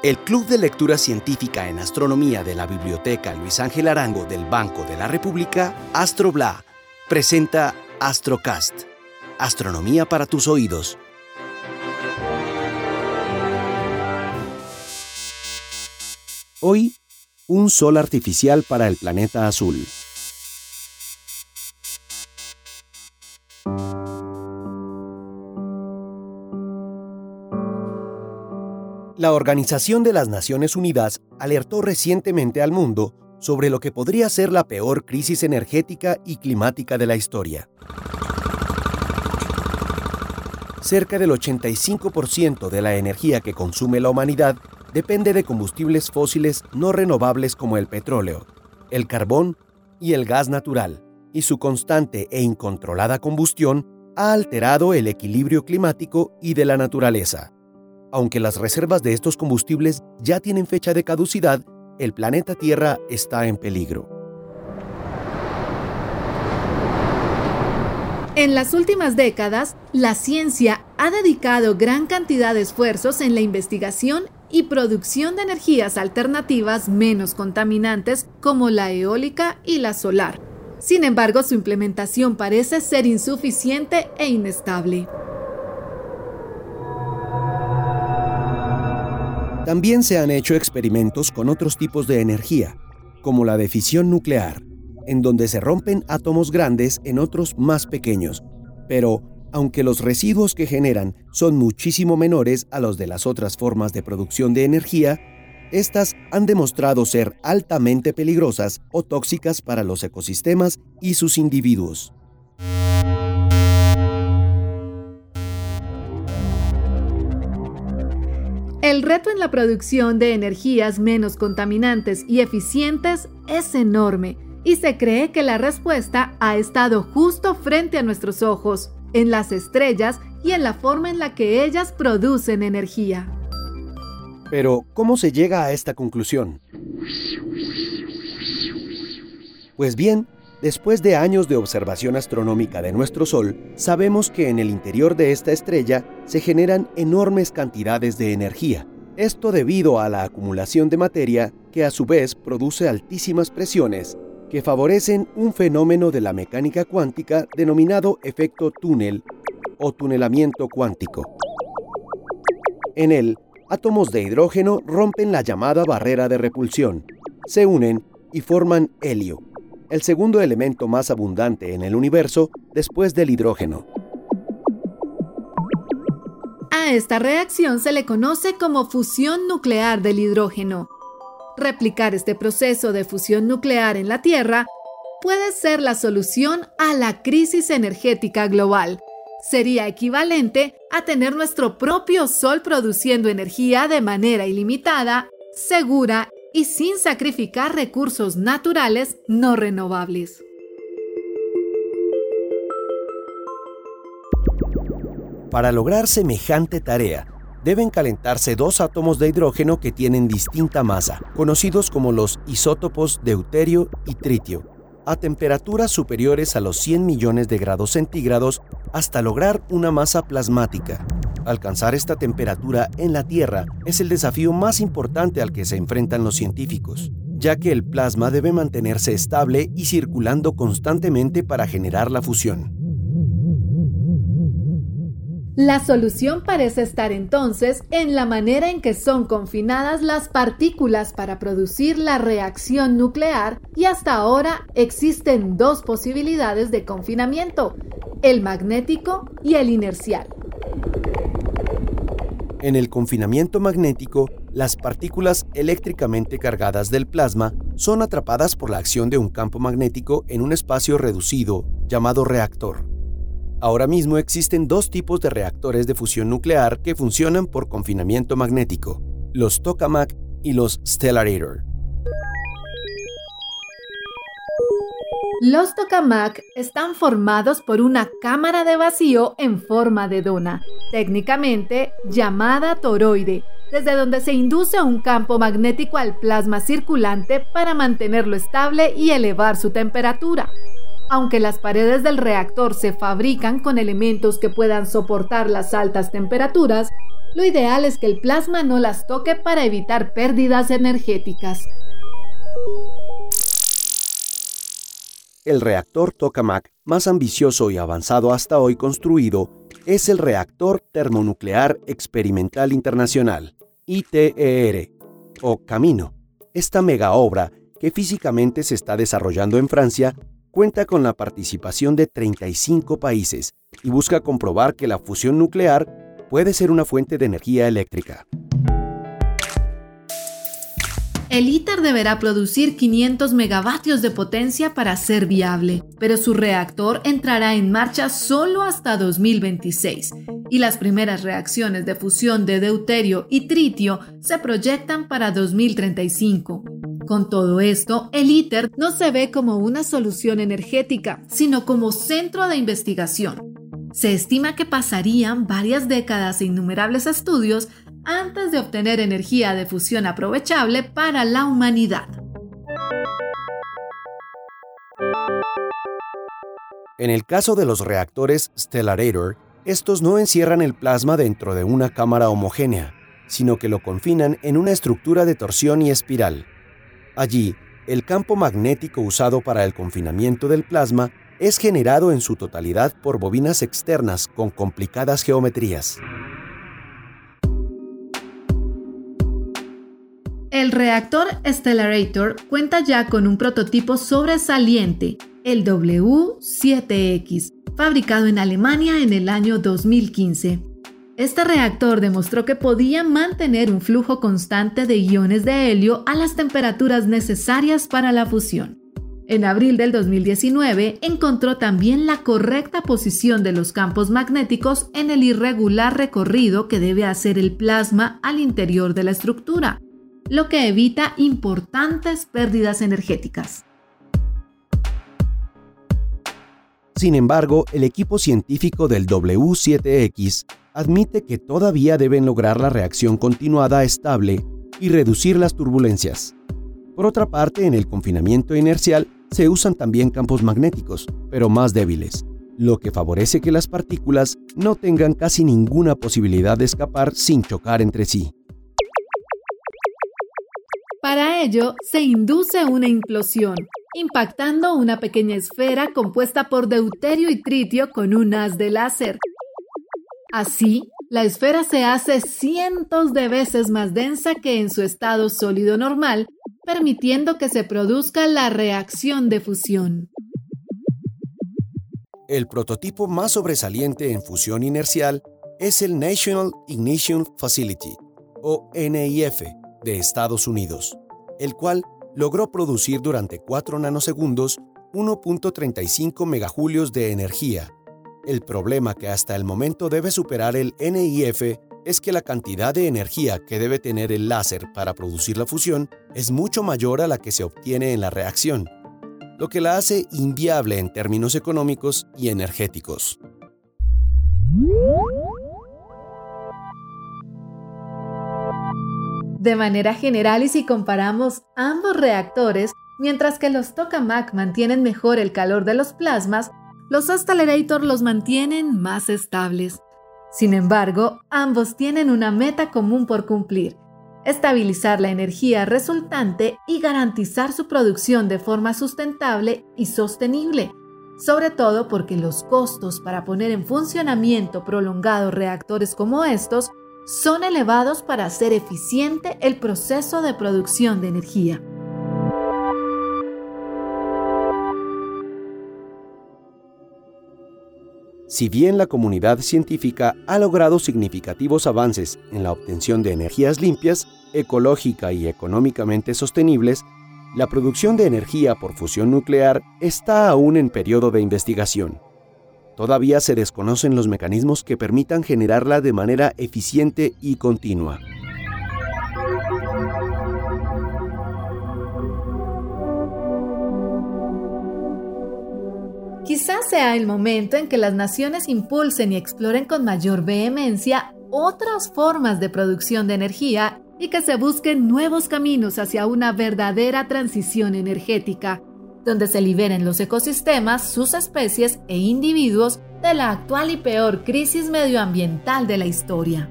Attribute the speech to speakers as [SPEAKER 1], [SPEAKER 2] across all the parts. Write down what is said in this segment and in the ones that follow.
[SPEAKER 1] El Club de Lectura Científica en Astronomía de la Biblioteca Luis Ángel Arango del Banco de la República, Astrobla, presenta Astrocast, Astronomía para tus oídos. Hoy, un sol artificial para el planeta azul. La Organización de las Naciones Unidas alertó recientemente al mundo sobre lo que podría ser la peor crisis energética y climática de la historia. Cerca del 85% de la energía que consume la humanidad depende de combustibles fósiles no renovables como el petróleo, el carbón y el gas natural, y su constante e incontrolada combustión ha alterado el equilibrio climático y de la naturaleza. Aunque las reservas de estos combustibles ya tienen fecha de caducidad, el planeta Tierra está en peligro.
[SPEAKER 2] En las últimas décadas, la ciencia ha dedicado gran cantidad de esfuerzos en la investigación y producción de energías alternativas menos contaminantes como la eólica y la solar. Sin embargo, su implementación parece ser insuficiente e inestable.
[SPEAKER 1] También se han hecho experimentos con otros tipos de energía, como la de fisión nuclear, en donde se rompen átomos grandes en otros más pequeños. Pero, aunque los residuos que generan son muchísimo menores a los de las otras formas de producción de energía, estas han demostrado ser altamente peligrosas o tóxicas para los ecosistemas y sus individuos.
[SPEAKER 2] El reto en la producción de energías menos contaminantes y eficientes es enorme y se cree que la respuesta ha estado justo frente a nuestros ojos, en las estrellas y en la forma en la que ellas producen energía.
[SPEAKER 1] Pero, ¿cómo se llega a esta conclusión? Pues bien, Después de años de observación astronómica de nuestro Sol, sabemos que en el interior de esta estrella se generan enormes cantidades de energía. Esto debido a la acumulación de materia que a su vez produce altísimas presiones que favorecen un fenómeno de la mecánica cuántica denominado efecto túnel o tunelamiento cuántico. En él, átomos de hidrógeno rompen la llamada barrera de repulsión, se unen y forman helio el segundo elemento más abundante en el universo después del hidrógeno.
[SPEAKER 2] A esta reacción se le conoce como fusión nuclear del hidrógeno. Replicar este proceso de fusión nuclear en la Tierra puede ser la solución a la crisis energética global. Sería equivalente a tener nuestro propio Sol produciendo energía de manera ilimitada, segura y sin sacrificar recursos naturales no renovables.
[SPEAKER 1] Para lograr semejante tarea, deben calentarse dos átomos de hidrógeno que tienen distinta masa, conocidos como los isótopos deuterio y tritio, a temperaturas superiores a los 100 millones de grados centígrados hasta lograr una masa plasmática. Alcanzar esta temperatura en la Tierra es el desafío más importante al que se enfrentan los científicos, ya que el plasma debe mantenerse estable y circulando constantemente para generar la fusión.
[SPEAKER 2] La solución parece estar entonces en la manera en que son confinadas las partículas para producir la reacción nuclear y hasta ahora existen dos posibilidades de confinamiento, el magnético y el inercial.
[SPEAKER 1] En el confinamiento magnético, las partículas eléctricamente cargadas del plasma son atrapadas por la acción de un campo magnético en un espacio reducido llamado reactor. Ahora mismo existen dos tipos de reactores de fusión nuclear que funcionan por confinamiento magnético, los tokamak y los stellarator.
[SPEAKER 2] Los tokamak están formados por una cámara de vacío en forma de dona, técnicamente llamada toroide, desde donde se induce un campo magnético al plasma circulante para mantenerlo estable y elevar su temperatura. Aunque las paredes del reactor se fabrican con elementos que puedan soportar las altas temperaturas, lo ideal es que el plasma no las toque para evitar pérdidas energéticas.
[SPEAKER 1] El reactor tokamak más ambicioso y avanzado hasta hoy construido es el Reactor Termonuclear Experimental Internacional, ITER, o Camino. Esta mega obra, que físicamente se está desarrollando en Francia, cuenta con la participación de 35 países y busca comprobar que la fusión nuclear puede ser una fuente de energía eléctrica.
[SPEAKER 2] El ITER deberá producir 500 megavatios de potencia para ser viable, pero su reactor entrará en marcha solo hasta 2026 y las primeras reacciones de fusión de deuterio y tritio se proyectan para 2035. Con todo esto, el ITER no se ve como una solución energética, sino como centro de investigación. Se estima que pasarían varias décadas e innumerables estudios antes de obtener energía de fusión aprovechable para la humanidad.
[SPEAKER 1] En el caso de los reactores Stellarator, estos no encierran el plasma dentro de una cámara homogénea, sino que lo confinan en una estructura de torsión y espiral. Allí, el campo magnético usado para el confinamiento del plasma es generado en su totalidad por bobinas externas con complicadas geometrías.
[SPEAKER 2] El reactor Stellarator cuenta ya con un prototipo sobresaliente, el W7X, fabricado en Alemania en el año 2015. Este reactor demostró que podía mantener un flujo constante de iones de helio a las temperaturas necesarias para la fusión. En abril del 2019 encontró también la correcta posición de los campos magnéticos en el irregular recorrido que debe hacer el plasma al interior de la estructura, lo que evita importantes pérdidas energéticas.
[SPEAKER 1] Sin embargo, el equipo científico del W7X admite que todavía deben lograr la reacción continuada estable y reducir las turbulencias. Por otra parte, en el confinamiento inercial se usan también campos magnéticos, pero más débiles, lo que favorece que las partículas no tengan casi ninguna posibilidad de escapar sin chocar entre sí.
[SPEAKER 2] Para ello, se induce una implosión, impactando una pequeña esfera compuesta por deuterio y tritio con un haz de láser. Así, la esfera se hace cientos de veces más densa que en su estado sólido normal, permitiendo que se produzca la reacción de fusión.
[SPEAKER 1] El prototipo más sobresaliente en fusión inercial es el National Ignition Facility, o NIF, de Estados Unidos, el cual logró producir durante 4 nanosegundos 1.35 megajulios de energía. El problema que hasta el momento debe superar el NIF es que la cantidad de energía que debe tener el láser para producir la fusión es mucho mayor a la que se obtiene en la reacción, lo que la hace inviable en términos económicos y energéticos.
[SPEAKER 2] De manera general y si comparamos ambos reactores, mientras que los tokamak mantienen mejor el calor de los plasmas, los Accelerator los mantienen más estables. Sin embargo, ambos tienen una meta común por cumplir, estabilizar la energía resultante y garantizar su producción de forma sustentable y sostenible, sobre todo porque los costos para poner en funcionamiento prolongados reactores como estos son elevados para hacer eficiente el proceso de producción de energía.
[SPEAKER 1] Si bien la comunidad científica ha logrado significativos avances en la obtención de energías limpias, ecológica y económicamente sostenibles, la producción de energía por fusión nuclear está aún en periodo de investigación. Todavía se desconocen los mecanismos que permitan generarla de manera eficiente y continua.
[SPEAKER 2] Quizás sea el momento en que las naciones impulsen y exploren con mayor vehemencia otras formas de producción de energía y que se busquen nuevos caminos hacia una verdadera transición energética donde se liberen los ecosistemas, sus especies e individuos de la actual y peor crisis medioambiental de la historia.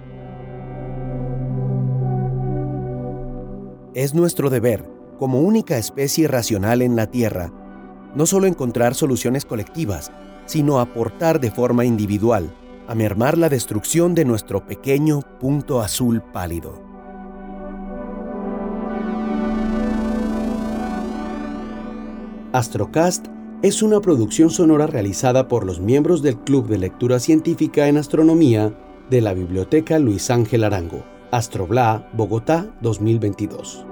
[SPEAKER 1] Es nuestro deber, como única especie racional en la Tierra, no solo encontrar soluciones colectivas, sino aportar de forma individual a mermar la destrucción de nuestro pequeño punto azul pálido. Astrocast es una producción sonora realizada por los miembros del Club de Lectura Científica en Astronomía de la Biblioteca Luis Ángel Arango, Astrobla, Bogotá 2022.